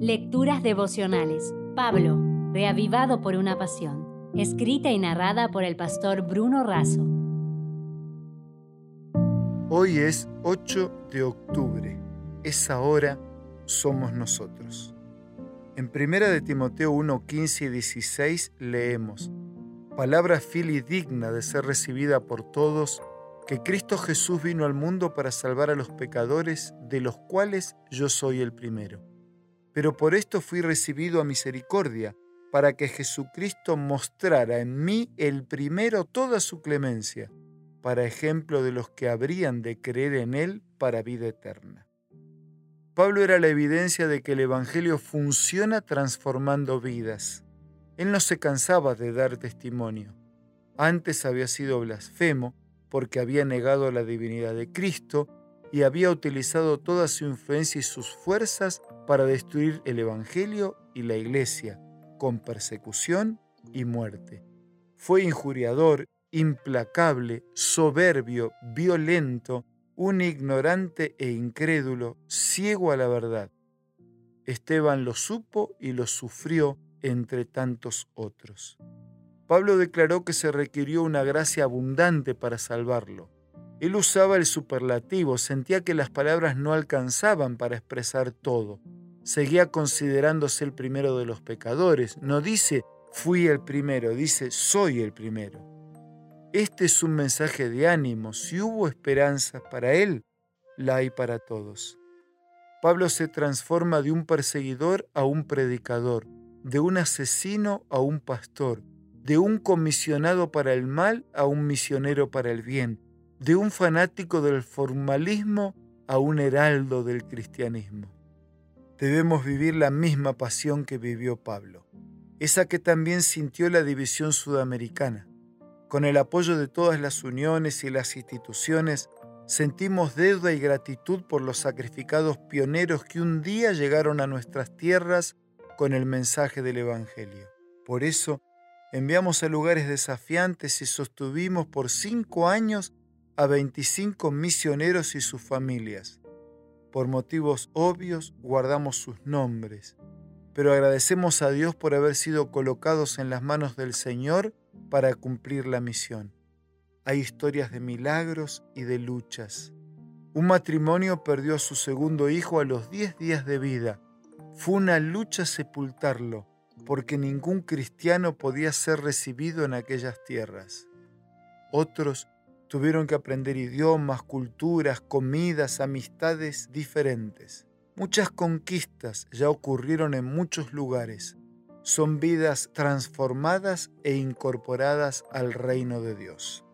Lecturas devocionales. Pablo, reavivado por una pasión. Escrita y narrada por el pastor Bruno Razo. Hoy es 8 de octubre. Esa hora somos nosotros. En 1 de Timoteo 1, 15 y 16 leemos, Palabra fiel y digna de ser recibida por todos, que Cristo Jesús vino al mundo para salvar a los pecadores, de los cuales yo soy el primero. Pero por esto fui recibido a misericordia, para que Jesucristo mostrara en mí el primero toda su clemencia, para ejemplo de los que habrían de creer en Él para vida eterna. Pablo era la evidencia de que el Evangelio funciona transformando vidas. Él no se cansaba de dar testimonio. Antes había sido blasfemo, porque había negado la divinidad de Cristo y había utilizado toda su influencia y sus fuerzas para destruir el Evangelio y la Iglesia, con persecución y muerte. Fue injuriador, implacable, soberbio, violento, un ignorante e incrédulo, ciego a la verdad. Esteban lo supo y lo sufrió entre tantos otros. Pablo declaró que se requirió una gracia abundante para salvarlo. Él usaba el superlativo, sentía que las palabras no alcanzaban para expresar todo. Seguía considerándose el primero de los pecadores. No dice fui el primero, dice soy el primero. Este es un mensaje de ánimo. Si hubo esperanza para él, la hay para todos. Pablo se transforma de un perseguidor a un predicador, de un asesino a un pastor, de un comisionado para el mal a un misionero para el bien, de un fanático del formalismo a un heraldo del cristianismo. Debemos vivir la misma pasión que vivió Pablo, esa que también sintió la división sudamericana. Con el apoyo de todas las uniones y las instituciones, sentimos deuda y gratitud por los sacrificados pioneros que un día llegaron a nuestras tierras con el mensaje del Evangelio. Por eso, enviamos a lugares desafiantes y sostuvimos por cinco años a 25 misioneros y sus familias. Por motivos obvios guardamos sus nombres, pero agradecemos a Dios por haber sido colocados en las manos del Señor para cumplir la misión. Hay historias de milagros y de luchas. Un matrimonio perdió a su segundo hijo a los 10 días de vida. Fue una lucha sepultarlo porque ningún cristiano podía ser recibido en aquellas tierras. Otros tuvieron que aprender idiomas, culturas, comidas, amistades diferentes. Muchas conquistas ya ocurrieron en muchos lugares. Son vidas transformadas e incorporadas al reino de Dios.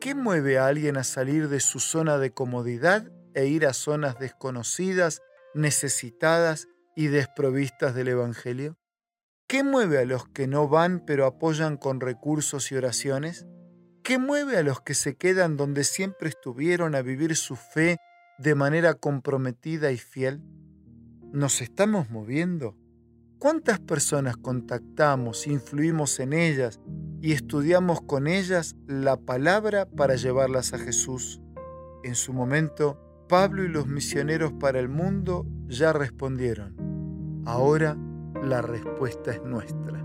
¿Qué mueve a alguien a salir de su zona de comodidad e ir a zonas desconocidas, necesitadas y desprovistas del Evangelio? ¿Qué mueve a los que no van pero apoyan con recursos y oraciones? ¿Qué mueve a los que se quedan donde siempre estuvieron a vivir su fe de manera comprometida y fiel? ¿Nos estamos moviendo? ¿Cuántas personas contactamos, influimos en ellas y estudiamos con ellas la palabra para llevarlas a Jesús? En su momento, Pablo y los misioneros para el mundo ya respondieron. Ahora la respuesta es nuestra.